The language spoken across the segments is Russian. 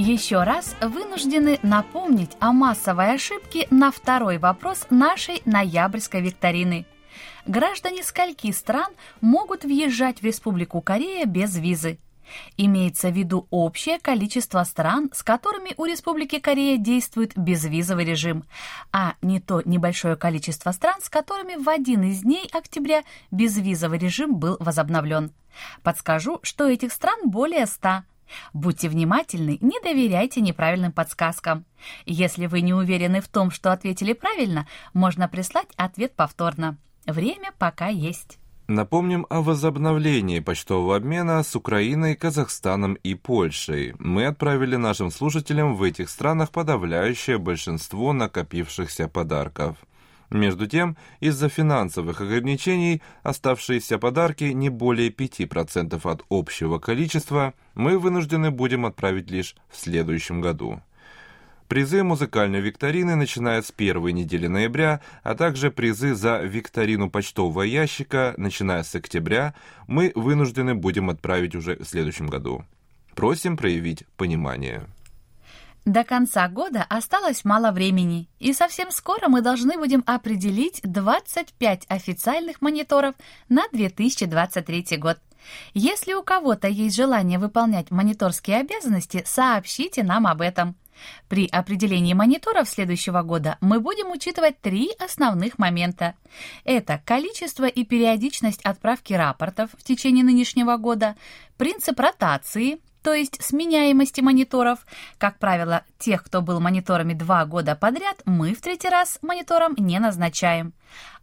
Еще раз вынуждены напомнить о массовой ошибке на второй вопрос нашей ноябрьской викторины. Граждане скольки стран могут въезжать в Республику Корея без визы? Имеется в виду общее количество стран, с которыми у Республики Корея действует безвизовый режим, а не то небольшое количество стран, с которыми в один из дней октября безвизовый режим был возобновлен. Подскажу, что этих стран более ста. Будьте внимательны, не доверяйте неправильным подсказкам. Если вы не уверены в том, что ответили правильно, можно прислать ответ повторно. Время пока есть. Напомним о возобновлении почтового обмена с Украиной, Казахстаном и Польшей. Мы отправили нашим слушателям в этих странах подавляющее большинство накопившихся подарков. Между тем, из-за финансовых ограничений оставшиеся подарки не более 5% от общего количества мы вынуждены будем отправить лишь в следующем году. Призы музыкальной викторины начиная с первой недели ноября, а также призы за викторину почтового ящика, начиная с октября, мы вынуждены будем отправить уже в следующем году. Просим проявить понимание. До конца года осталось мало времени, и совсем скоро мы должны будем определить 25 официальных мониторов на 2023 год. Если у кого-то есть желание выполнять мониторские обязанности, сообщите нам об этом. При определении мониторов следующего года мы будем учитывать три основных момента. Это количество и периодичность отправки рапортов в течение нынешнего года, принцип ротации – то есть сменяемости мониторов. Как правило, тех, кто был мониторами два года подряд, мы в третий раз монитором не назначаем.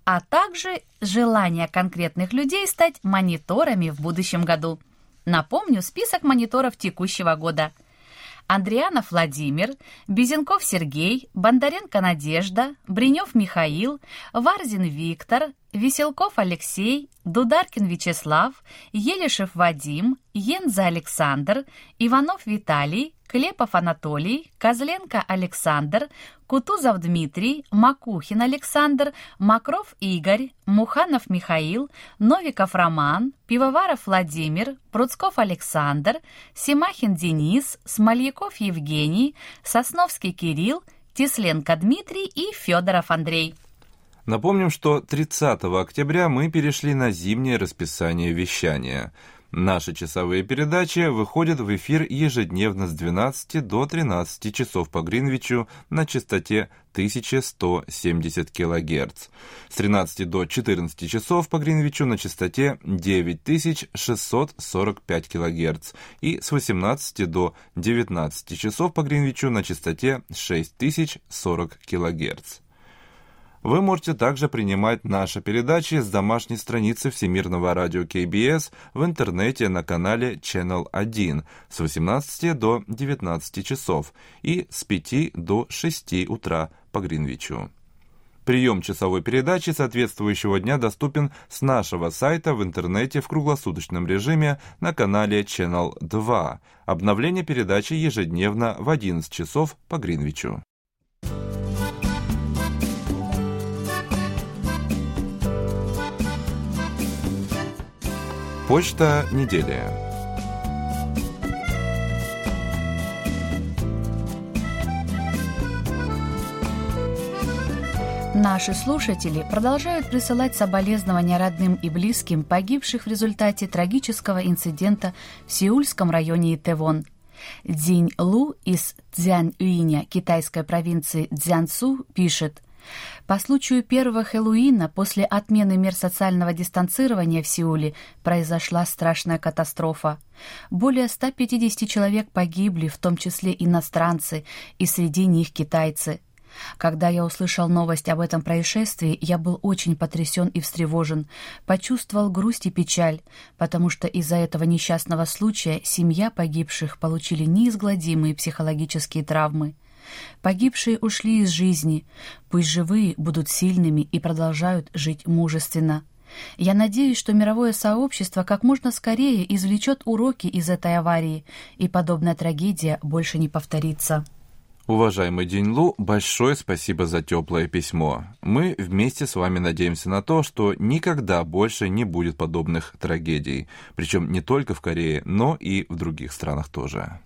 А также желание конкретных людей стать мониторами в будущем году. Напомню список мониторов текущего года – Андрианов Владимир, Безенков Сергей, Бондаренко Надежда, Бринев Михаил, Варзин Виктор, Веселков Алексей, Дударкин Вячеслав, Елишев Вадим, Енза Александр, Иванов Виталий, Клепов Анатолий, Козленко Александр, Кутузов Дмитрий, Макухин Александр, Макров Игорь, Муханов Михаил, Новиков Роман, Пивоваров Владимир, Пруцков Александр, Семахин Денис, Смольяков Евгений, Сосновский Кирилл, Тесленко Дмитрий и Федоров Андрей. Напомним, что 30 октября мы перешли на зимнее расписание вещания – Наши часовые передачи выходят в эфир ежедневно с 12 до 13 часов по Гринвичу на частоте 1170 кГц, с 13 до 14 часов по Гринвичу на частоте 9645 кГц и с 18 до 19 часов по Гринвичу на частоте 6040 кГц. Вы можете также принимать наши передачи с домашней страницы Всемирного радио КБС в интернете на канале Channel 1 с 18 до 19 часов и с 5 до 6 утра по Гринвичу. Прием часовой передачи соответствующего дня доступен с нашего сайта в интернете в круглосуточном режиме на канале Channel 2. Обновление передачи ежедневно в 11 часов по Гринвичу. Почта недели. Наши слушатели продолжают присылать соболезнования родным и близким погибших в результате трагического инцидента в Сеульском районе Итевон. Дзинь Лу из Цзянь-Юиня китайской провинции Цзянцу пишет – по случаю первого Хэллоуина после отмены мер социального дистанцирования в Сеуле произошла страшная катастрофа. Более 150 человек погибли, в том числе иностранцы, и среди них китайцы. Когда я услышал новость об этом происшествии, я был очень потрясен и встревожен, почувствовал грусть и печаль, потому что из-за этого несчастного случая семья погибших получили неизгладимые психологические травмы. Погибшие ушли из жизни, пусть живые будут сильными и продолжают жить мужественно. Я надеюсь, что мировое сообщество как можно скорее извлечет уроки из этой аварии, и подобная трагедия больше не повторится. Уважаемый Деньлу, большое спасибо за теплое письмо. Мы вместе с вами надеемся на то, что никогда больше не будет подобных трагедий, причем не только в Корее, но и в других странах тоже.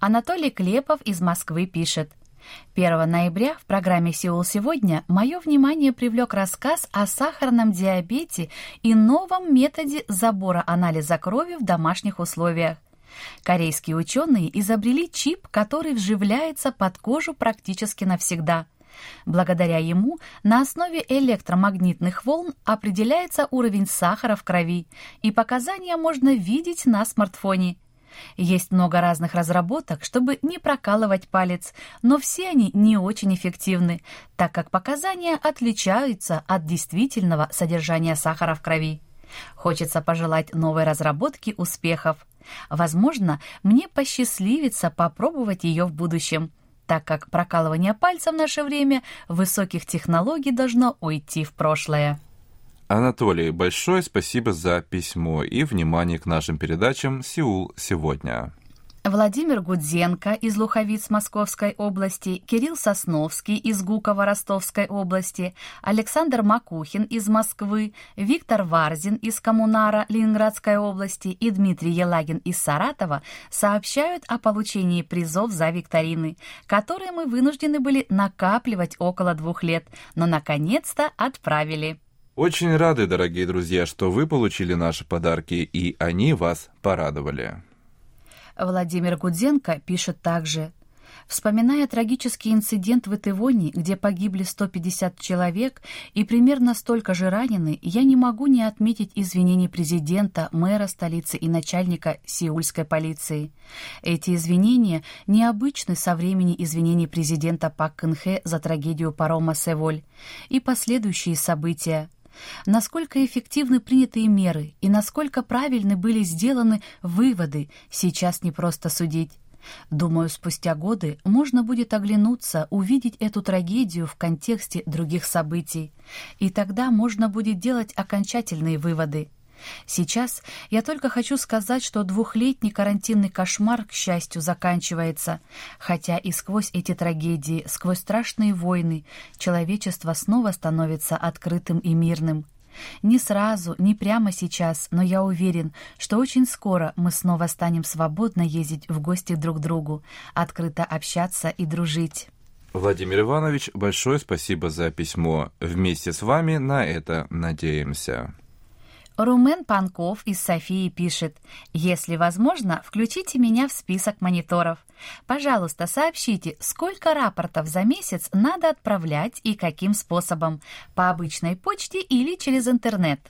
Анатолий Клепов из Москвы пишет. 1 ноября в программе «Сеул сегодня» мое внимание привлек рассказ о сахарном диабете и новом методе забора анализа крови в домашних условиях. Корейские ученые изобрели чип, который вживляется под кожу практически навсегда. Благодаря ему на основе электромагнитных волн определяется уровень сахара в крови, и показания можно видеть на смартфоне. Есть много разных разработок, чтобы не прокалывать палец, но все они не очень эффективны, так как показания отличаются от действительного содержания сахара в крови. Хочется пожелать новой разработке успехов. Возможно, мне посчастливится попробовать ее в будущем, так как прокалывание пальца в наше время высоких технологий должно уйти в прошлое. Анатолий, большое спасибо за письмо и внимание к нашим передачам «Сеул сегодня». Владимир Гудзенко из Луховиц Московской области, Кирилл Сосновский из Гукова Ростовской области, Александр Макухин из Москвы, Виктор Варзин из Коммунара Ленинградской области и Дмитрий Елагин из Саратова сообщают о получении призов за викторины, которые мы вынуждены были накапливать около двух лет, но наконец-то отправили. Очень рады, дорогие друзья, что вы получили наши подарки, и они вас порадовали. Владимир Гудзенко пишет также. Вспоминая трагический инцидент в Итывоне, где погибли 150 человек и примерно столько же ранены, я не могу не отметить извинений президента, мэра столицы и начальника сеульской полиции. Эти извинения необычны со времени извинений президента Пак Кын за трагедию парома Севоль и последующие события, Насколько эффективны принятые меры и насколько правильны были сделаны выводы, сейчас не просто судить. Думаю, спустя годы можно будет оглянуться, увидеть эту трагедию в контексте других событий, и тогда можно будет делать окончательные выводы. Сейчас я только хочу сказать, что двухлетний карантинный кошмар, к счастью, заканчивается, хотя и сквозь эти трагедии, сквозь страшные войны, человечество снова становится открытым и мирным. Не сразу, не прямо сейчас, но я уверен, что очень скоро мы снова станем свободно ездить в гости друг к другу, открыто общаться и дружить. Владимир Иванович, большое спасибо за письмо. Вместе с вами на это надеемся. Румен Панков из Софии пишет, «Если возможно, включите меня в список мониторов. Пожалуйста, сообщите, сколько рапортов за месяц надо отправлять и каким способом, по обычной почте или через интернет».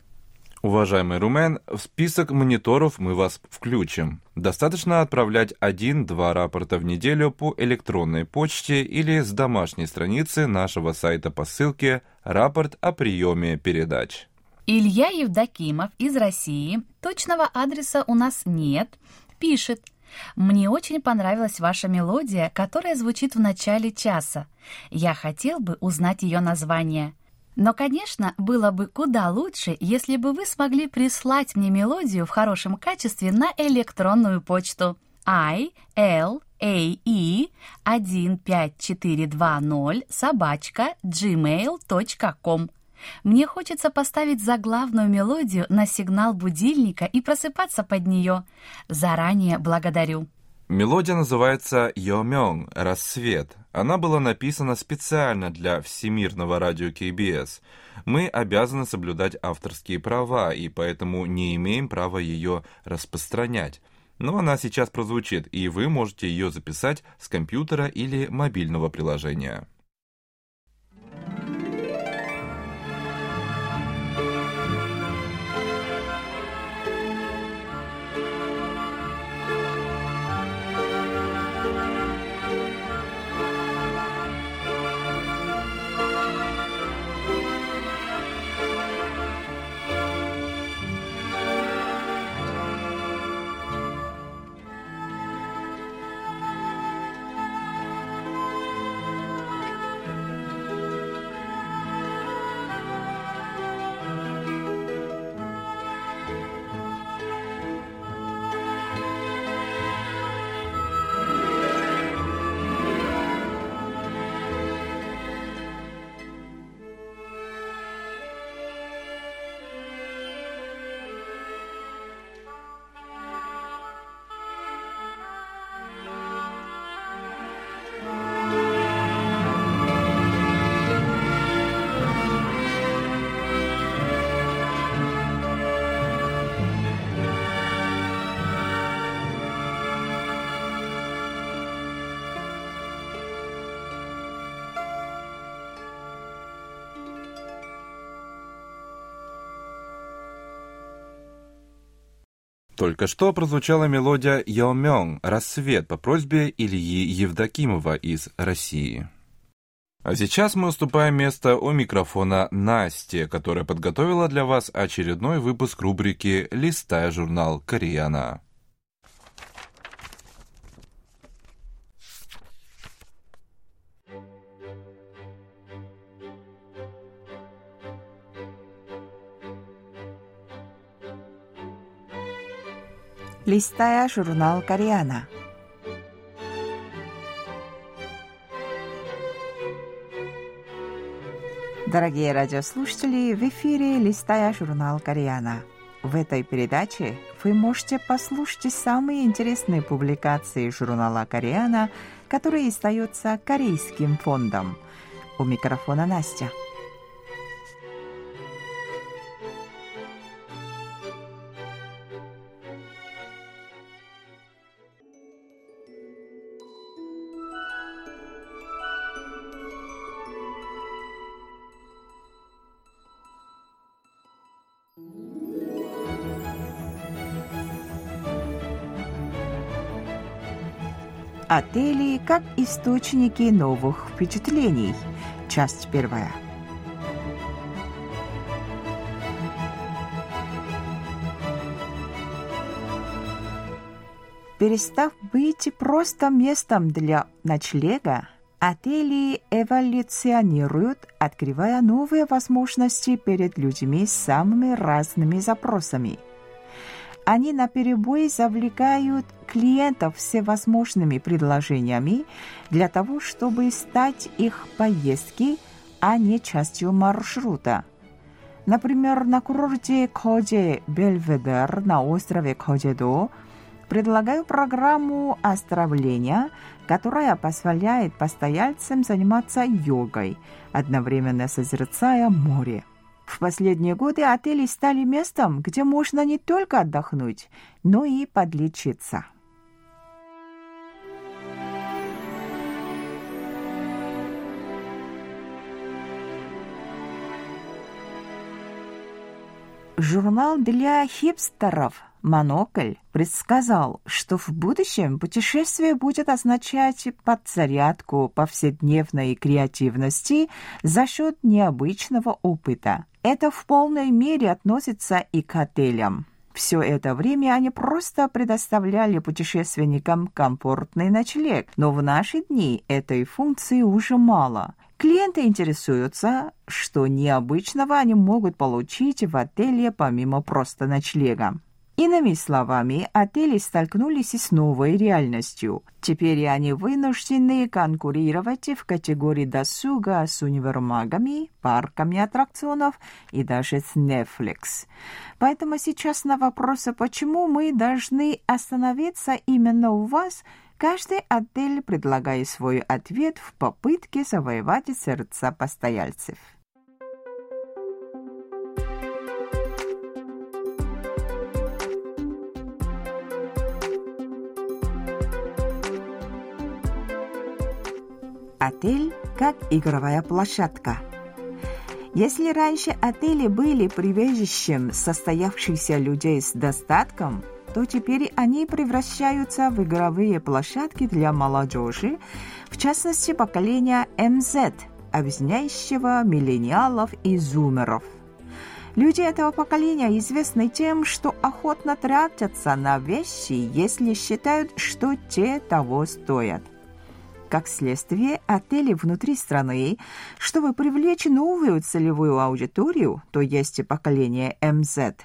Уважаемый Румен, в список мониторов мы вас включим. Достаточно отправлять один-два рапорта в неделю по электронной почте или с домашней страницы нашего сайта по ссылке «Рапорт о приеме передач». Илья Евдокимов из России, точного адреса у нас нет, пишет. Мне очень понравилась ваша мелодия, которая звучит в начале часа. Я хотел бы узнать ее название. Но, конечно, было бы куда лучше, если бы вы смогли прислать мне мелодию в хорошем качестве на электронную почту i l a e 15420 собачка gmail.com. Мне хочется поставить заглавную мелодию на сигнал будильника и просыпаться под нее. Заранее благодарю. Мелодия называется «Йомён» — «Рассвет». Она была написана специально для Всемирного радио КБС. Мы обязаны соблюдать авторские права, и поэтому не имеем права ее распространять. Но она сейчас прозвучит, и вы можете ее записать с компьютера или мобильного приложения. Только что прозвучала мелодия «Яомёng» «Рассвет» по просьбе Ильи Евдокимова из России. А сейчас мы уступаем место у микрофона Насте, которая подготовила для вас очередной выпуск рубрики «Листая журнал Кореяна». Листая журнал «Кореяна». Дорогие радиослушатели, в эфире «Листая журнал Кореяна». В этой передаче вы можете послушать самые интересные публикации журнала «Кореяна», которые издаются Корейским фондом. У микрофона Настя. Отели как источники новых впечатлений. Часть первая. Перестав быть просто местом для ночлега, отели эволюционируют, открывая новые возможности перед людьми с самыми разными запросами – они наперебой завлекают клиентов всевозможными предложениями для того, чтобы стать их поездки, а не частью маршрута. Например, на курорте Коде Бельведер на острове Коджедо предлагаю программу оздоровления, которая позволяет постояльцам заниматься йогой, одновременно созерцая море. В последние годы отели стали местом, где можно не только отдохнуть, но и подлечиться. Журнал для хипстеров «Монокль» предсказал, что в будущем путешествие будет означать подзарядку повседневной креативности за счет необычного опыта. Это в полной мере относится и к отелям. Все это время они просто предоставляли путешественникам комфортный ночлег, но в наши дни этой функции уже мало. Клиенты интересуются, что необычного они могут получить в отеле помимо просто ночлега. Иными словами, отели столкнулись с новой реальностью. Теперь они вынуждены конкурировать в категории досуга с универмагами, парками аттракционов и даже с Netflix. Поэтому сейчас на вопрос, почему мы должны остановиться именно у вас – Каждый отель предлагает свой ответ в попытке завоевать сердца постояльцев. Отель как игровая площадка. Если раньше отели были прибежищем состоявшихся людей с достатком – то теперь они превращаются в игровые площадки для молодежи, в частности поколения МЗ, объясняющего миллениалов и зумеров. Люди этого поколения известны тем, что охотно тратятся на вещи, если считают, что те того стоят. Как следствие, отели внутри страны, чтобы привлечь новую целевую аудиторию, то есть поколение МЗ,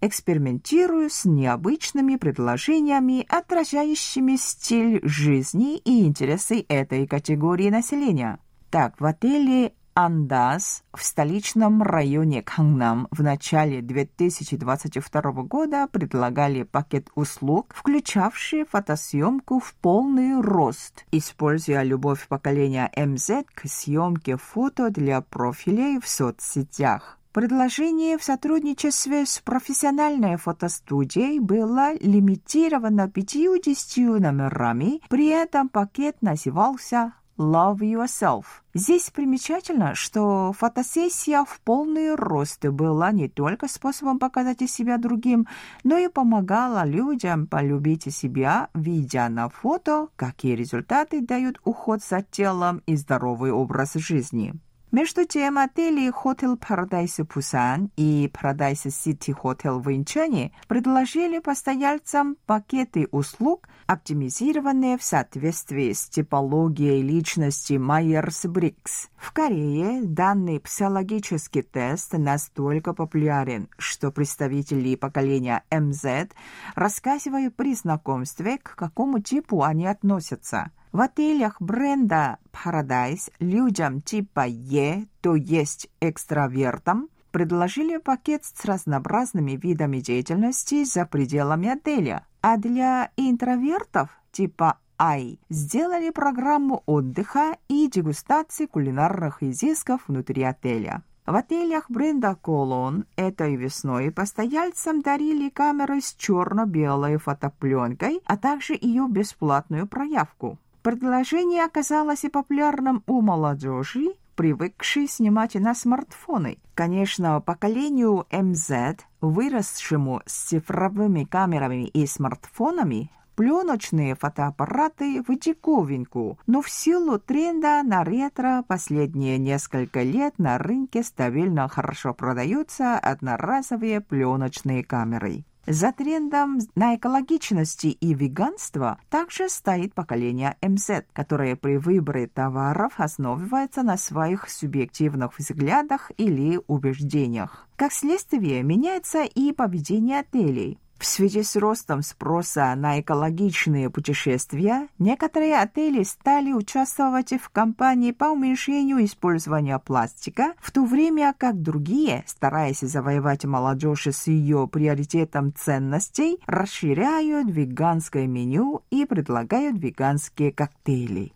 экспериментирую с необычными предложениями, отражающими стиль жизни и интересы этой категории населения. Так, в отеле Андас в столичном районе Кангнам в начале 2022 года предлагали пакет услуг, включавший фотосъемку в полный рост, используя любовь поколения МЗ к съемке фото для профилей в соцсетях. Предложение в сотрудничестве с профессиональной фотостудией было лимитировано 50 номерами, при этом пакет назывался Love Yourself. Здесь примечательно, что фотосессия в полный рост была не только способом показать себя другим, но и помогала людям полюбить себя, видя на фото, какие результаты дают уход за телом и здоровый образ жизни. Между тем, отели Hotel Paradise Пусан и Paradise City Hotel в Инчоне предложили постояльцам пакеты услуг, оптимизированные в соответствии с типологией личности Майерс-Брикс. В Корее данный психологический тест настолько популярен, что представители поколения МЗ рассказывают при знакомстве, к какому типу они относятся – в отелях бренда Paradise людям типа Е, то есть экстравертам, предложили пакет с разнообразными видами деятельности за пределами отеля, а для интровертов типа Ай сделали программу отдыха и дегустации кулинарных изысков внутри отеля. В отелях бренда Колон этой весной постояльцам дарили камеры с черно-белой фотопленкой, а также ее бесплатную проявку. Предложение оказалось и популярным у молодежи, привыкшей снимать на смартфоны. Конечно, поколению МЗ, выросшему с цифровыми камерами и смартфонами, пленочные фотоаппараты в диковинку, но в силу тренда на ретро последние несколько лет на рынке стабильно хорошо продаются одноразовые пленочные камеры. За трендом на экологичности и веганство также стоит поколение МЗ, которое при выборе товаров основывается на своих субъективных взглядах или убеждениях. Как следствие, меняется и поведение отелей. В связи с ростом спроса на экологичные путешествия, некоторые отели стали участвовать в кампании по уменьшению использования пластика, в то время как другие, стараясь завоевать молодежь с ее приоритетом ценностей, расширяют веганское меню и предлагают веганские коктейли.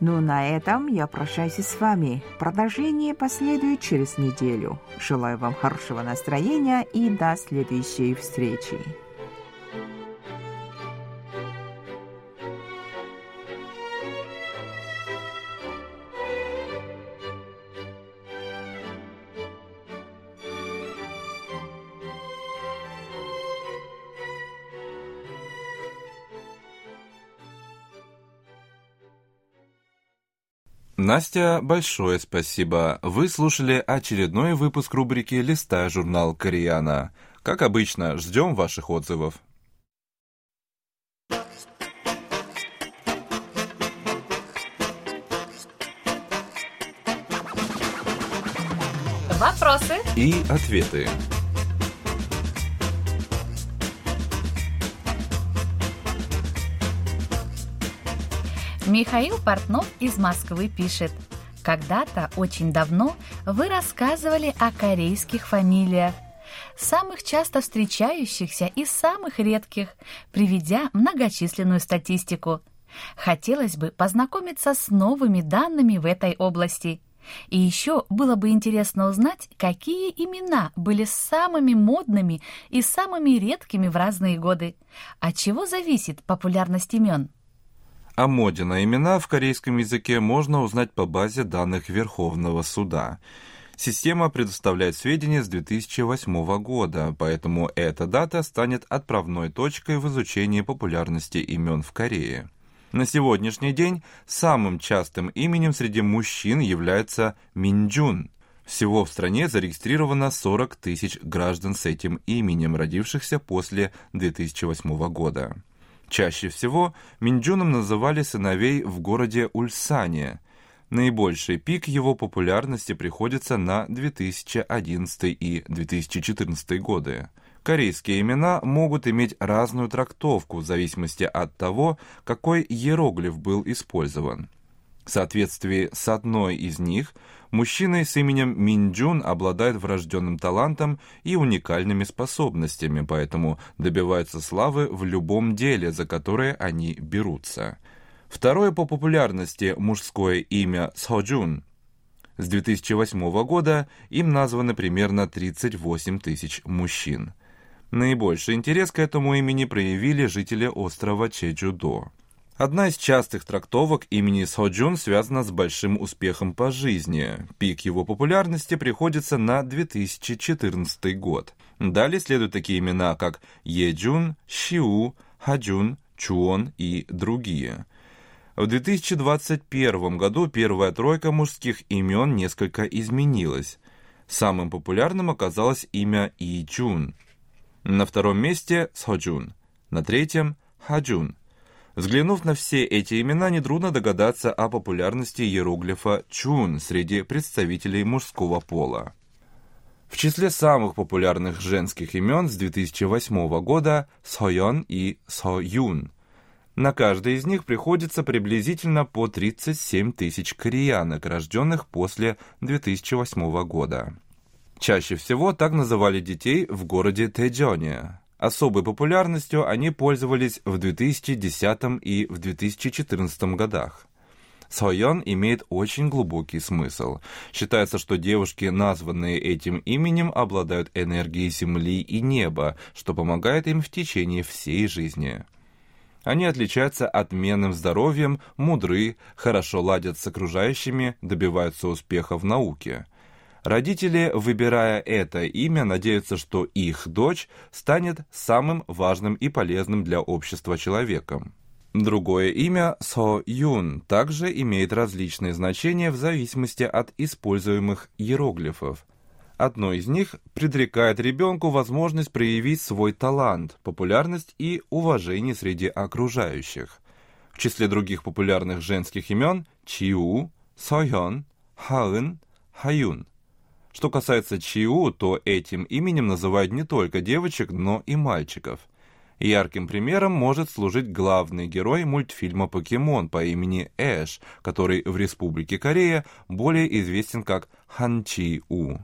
Ну, на этом я прощаюсь с вами. Продолжение последует через неделю. Желаю вам хорошего настроения и до следующей встречи. Настя, большое спасибо. Вы слушали очередной выпуск рубрики «Листая журнал Кореяна». Как обычно, ждем ваших отзывов. Вопросы и ответы. Михаил Портнов из Москвы пишет. Когда-то, очень давно, вы рассказывали о корейских фамилиях, самых часто встречающихся и самых редких, приведя многочисленную статистику. Хотелось бы познакомиться с новыми данными в этой области. И еще было бы интересно узнать, какие имена были самыми модными и самыми редкими в разные годы. От чего зависит популярность имен? О моде на имена в корейском языке можно узнать по базе данных Верховного суда. Система предоставляет сведения с 2008 года, поэтому эта дата станет отправной точкой в изучении популярности имен в Корее. На сегодняшний день самым частым именем среди мужчин является Минджун. Всего в стране зарегистрировано 40 тысяч граждан с этим именем, родившихся после 2008 года. Чаще всего Минджуном называли сыновей в городе Ульсане. Наибольший пик его популярности приходится на 2011 и 2014 годы. Корейские имена могут иметь разную трактовку в зависимости от того, какой иероглиф был использован. В соответствии с одной из них, мужчина с именем Минджун обладает врожденным талантом и уникальными способностями, поэтому добиваются славы в любом деле, за которое они берутся. Второе по популярности мужское имя Соджун. С 2008 года им названы примерно 38 тысяч мужчин. Наибольший интерес к этому имени проявили жители острова Чеджудо. Одна из частых трактовок имени Соджун связана с большим успехом по жизни. Пик его популярности приходится на 2014 год. Далее следуют такие имена, как Еджун, Шиу, Хаджун, Чуон и другие. В 2021 году первая тройка мужских имен несколько изменилась. Самым популярным оказалось имя Иджун – на втором месте Соджун, на третьем Хаджун. Взглянув на все эти имена, нетрудно догадаться о популярности иероглифа Чун среди представителей мужского пола. В числе самых популярных женских имен с 2008 года Соён и Союн. На каждый из них приходится приблизительно по 37 тысяч кореянок, рожденных после 2008 года. Чаще всего так называли детей в городе Тэджоне. Особой популярностью они пользовались в 2010 и в 2014 годах. Соян имеет очень глубокий смысл. Считается, что девушки, названные этим именем, обладают энергией земли и неба, что помогает им в течение всей жизни. Они отличаются отменным здоровьем, мудры, хорошо ладят с окружающими, добиваются успеха в науке – Родители, выбирая это имя, надеются, что их дочь станет самым важным и полезным для общества человеком. Другое имя Со Юн также имеет различные значения в зависимости от используемых иероглифов. Одно из них предрекает ребенку возможность проявить свой талант, популярность и уважение среди окружающих. В числе других популярных женских имен Чиу, Сойон, Хаын, Хаюн – что касается Чиу, то этим именем называют не только девочек, но и мальчиков. Ярким примером может служить главный герой мультфильма «Покемон» по имени Эш, который в Республике Корея более известен как Хан Чи У.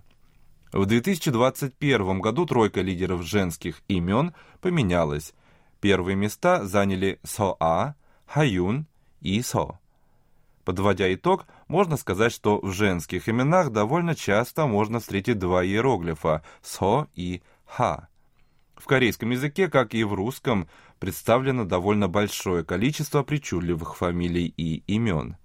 В 2021 году тройка лидеров женских имен поменялась. Первые места заняли Со А, Хаюн и Со. Подводя итог, можно сказать, что в женских именах довольно часто можно встретить два иероглифа «со» и «ха». В корейском языке, как и в русском, представлено довольно большое количество причудливых фамилий и имен.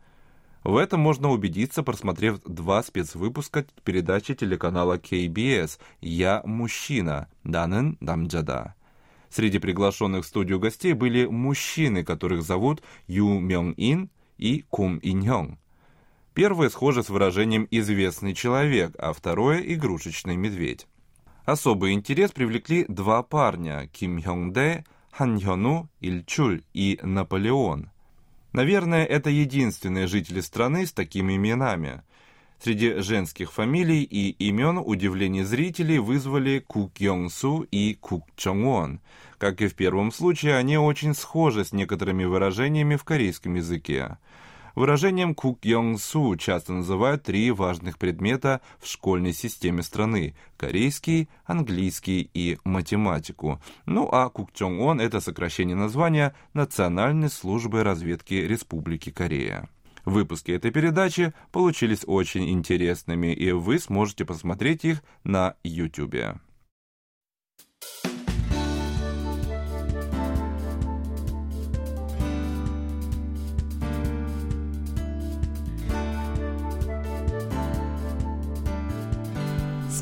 В этом можно убедиться, просмотрев два спецвыпуска передачи телеканала KBS «Я мужчина» Данен Дамджада. Среди приглашенных в студию гостей были мужчины, которых зовут Ю Мёng Ин и Кум Иньонг. Первое схоже с выражением «известный человек», а второе – «игрушечный медведь». Особый интерес привлекли два парня – Ким Хёнг Дэ, Хан Хёну, Ильчуль и Наполеон. Наверное, это единственные жители страны с такими именами. Среди женских фамилий и имен удивление зрителей вызвали Кук Йонг Су и Кук Чонг Вон. Как и в первом случае, они очень схожи с некоторыми выражениями в корейском языке. Выражением Кук Йонг Су часто называют три важных предмета в школьной системе страны – корейский, английский и математику. Ну а Кук Чонг Он – это сокращение названия Национальной службы разведки Республики Корея. Выпуски этой передачи получились очень интересными, и вы сможете посмотреть их на YouTube.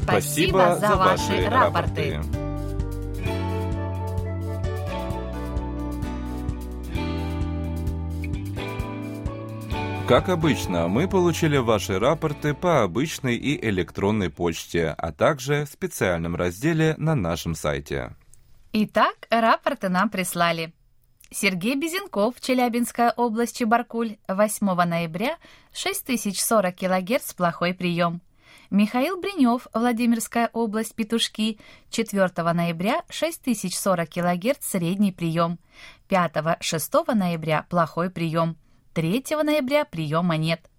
Спасибо за ваши рапорты. Как обычно, мы получили ваши рапорты по обычной и электронной почте, а также в специальном разделе на нашем сайте. Итак, рапорты нам прислали. Сергей Безенков, Челябинская область, Чебаркуль, 8 ноября, 6040 кГц, плохой прием. Михаил Бринев, Владимирская область, Петушки, 4 ноября, 6040 кГц, средний прием. 5-6 ноября, плохой прием. 3 ноября, приема нет.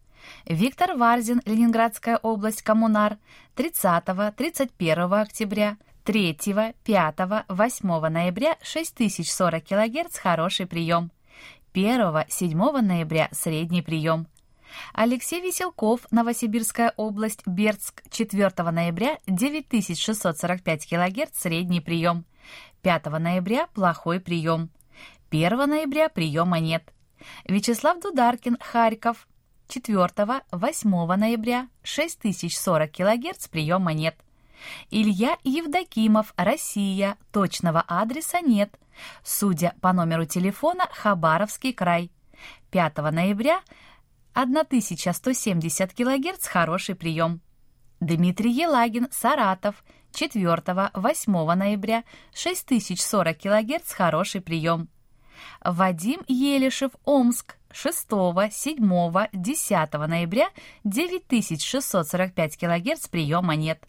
Виктор Варзин, Ленинградская область, Коммунар, 30-31 октября, 3, 5, 8 ноября 6040 кГц хороший прием. 1, 7 ноября средний прием. Алексей Веселков, Новосибирская область, Бердск, 4 ноября, 9645 кГц, средний прием. 5 ноября – плохой прием. 1 ноября приема нет. Вячеслав Дударкин, Харьков, 4-8 ноября, 6040 кГц, приема нет. Илья Евдокимов, Россия, точного адреса нет. Судя по номеру телефона, Хабаровский край. 5 ноября 1170 кГц, хороший прием. Дмитрий Елагин, Саратов, 4-8 ноября, 6040 кГц, хороший прием. Вадим Елишев, Омск, 6, 7, 10 ноября, 9645 кГц, приема нет.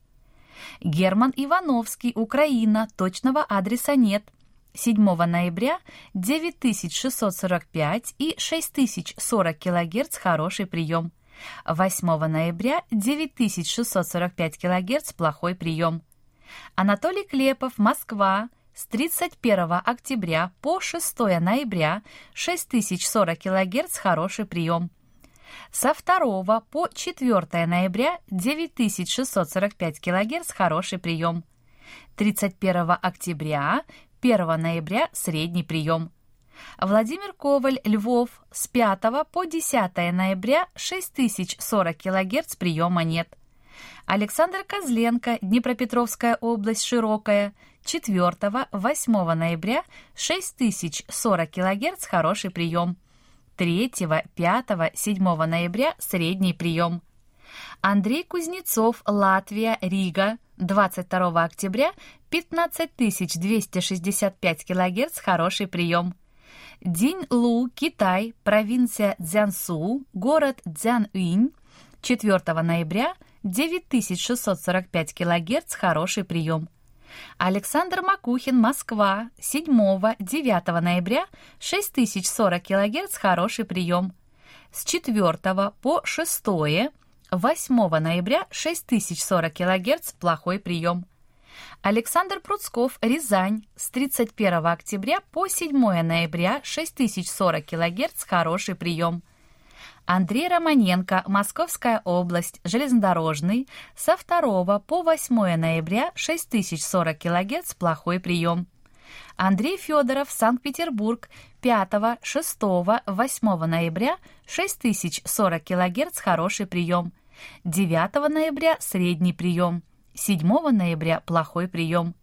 Герман Ивановский, Украина, точного адреса нет. 7 ноября 9645 и 6040 кГц хороший прием. 8 ноября 9645 кГц плохой прием. Анатолий Клепов, Москва, с 31 октября по 6 ноября 6040 кГц хороший прием. Со 2 по 4 ноября 9645 кГц хороший прием. 31 октября 1 ноября средний прием. Владимир Коваль, Львов, с 5 по 10 ноября 6040 кГц приема нет. Александр Козленко, Днепропетровская область, Широкая, 4-8 ноября 6040 кГц хороший прием. 3, 5, 7 ноября средний прием. Андрей Кузнецов, Латвия, Рига, 22 октября 15265 кГц хороший прием. Динь Лу, Китай, провинция Цзянсу, город Цзянъинь, 4 ноября 9645 кГц хороший прием. Александр Макухин, Москва, 7-9 ноября, 6040 кГц, хороший прием. С 4 по 6 8 ноября 6040 кГц, плохой прием. Александр Пруцков, Рязань, с 31 октября по 7 ноября 6040 кГц, хороший прием. Андрей Романенко, Московская область, железнодорожный, со 2 по 8 ноября 6040 кГц, плохой прием. Андрей Федоров, Санкт-Петербург, 5, 6, 8 ноября 6040 кГц, хороший прием. 9 ноября средний прием. 7 ноября плохой прием.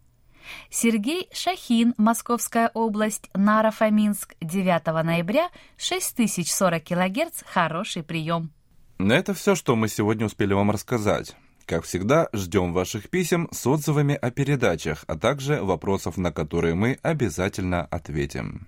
Сергей Шахин, Московская область, Наро-Фоминск, 9 ноября, 6040 кГц, хороший прием. На это все, что мы сегодня успели вам рассказать. Как всегда, ждем ваших писем с отзывами о передачах, а также вопросов, на которые мы обязательно ответим.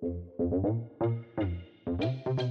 Thank you.